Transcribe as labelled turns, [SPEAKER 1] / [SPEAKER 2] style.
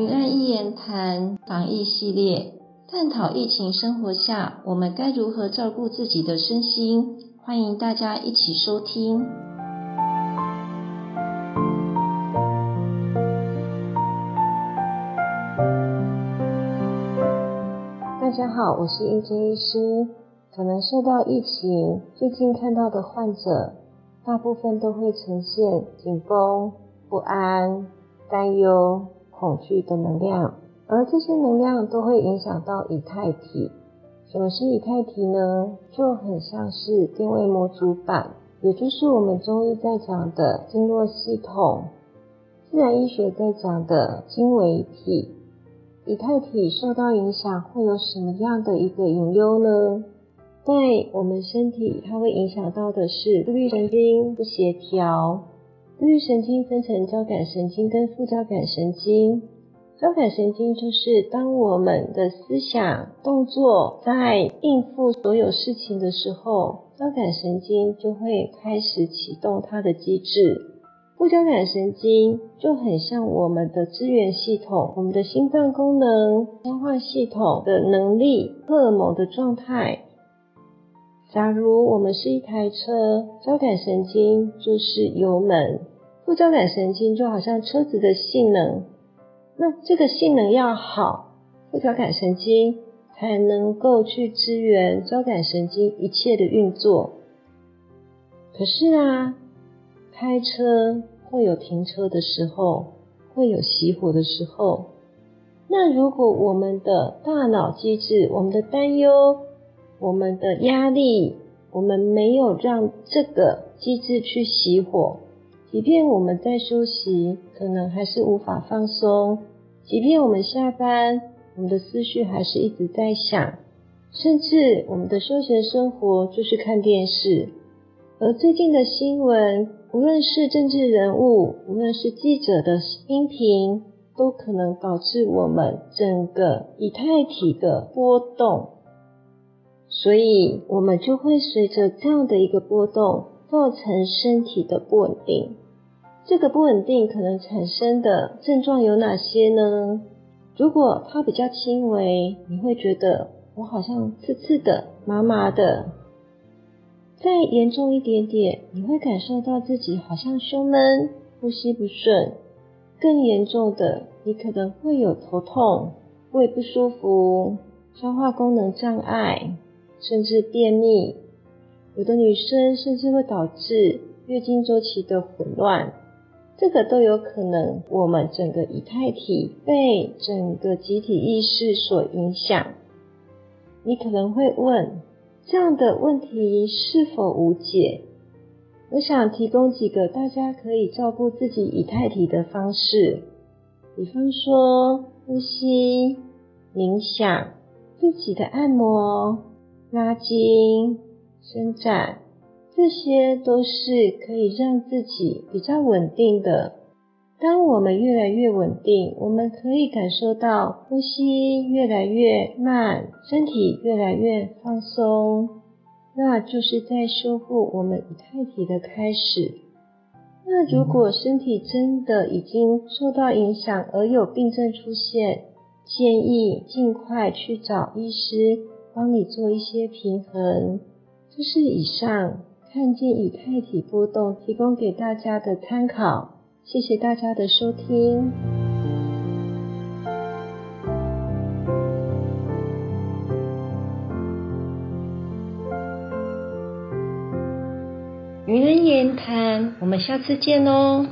[SPEAKER 1] 云安一言谈防疫系列，探讨疫情生活下我们该如何照顾自己的身心，欢迎大家一起收听。
[SPEAKER 2] 大家好，我是 EJ 医师。可能受到疫情，最近看到的患者，大部分都会呈现紧绷、不安、担忧。恐惧的能量，而这些能量都会影响到以太体。什么是以太体呢？就很像是电位模组板，也就是我们中医在讲的经络系统，自然医学在讲的经纬体。以太体受到影响会有什么样的一个隐忧呢？在我们身体，它会影响到的是自律神经不协调。自律神经分成交感神经跟副交感神经。交感神经就是当我们的思想、动作在应付所有事情的时候，交感神经就会开始启动它的机制。副交感神经就很像我们的支援系统，我们的心脏功能、消化系统的能力、荷尔蒙的状态。假如我们是一台车，交感神经就是油门。副交感神经就好像车子的性能，那这个性能要好，副交感神经才能够去支援交感神经一切的运作。可是啊，开车会有停车的时候，会有熄火的时候。那如果我们的大脑机制、我们的担忧、我们的压力，我们没有让这个机制去熄火。即便我们在休息，可能还是无法放松；即便我们下班，我们的思绪还是一直在想；甚至我们的休闲生活就是看电视。而最近的新闻，无论是政治人物，无论是记者的音频，都可能导致我们整个以太体的波动，所以我们就会随着这样的一个波动，造成身体的不稳定。这个不稳定可能产生的症状有哪些呢？如果它比较轻微，你会觉得我好像刺刺的、麻麻的；再严重一点点，你会感受到自己好像胸闷、呼吸不顺；更严重的，你可能会有头痛、胃不舒服、消化功能障碍，甚至便秘。有的女生甚至会导致月经周期的混乱。这个都有可能，我们整个以太体被整个集体意识所影响。你可能会问，这样的问题是否无解？我想提供几个大家可以照顾自己以太体的方式，比方说呼吸、冥想、自己的按摩、拉筋、伸展。这些都是可以让自己比较稳定的。当我们越来越稳定，我们可以感受到呼吸越来越慢，身体越来越放松，那就是在修复我们以太体的开始。那如果身体真的已经受到影响而有病症出现，建议尽快去找医师帮你做一些平衡。这是以上。看见以太体波动，提供给大家的参考。谢谢大家的收听。
[SPEAKER 1] 愚人言谈，我们下次见哦。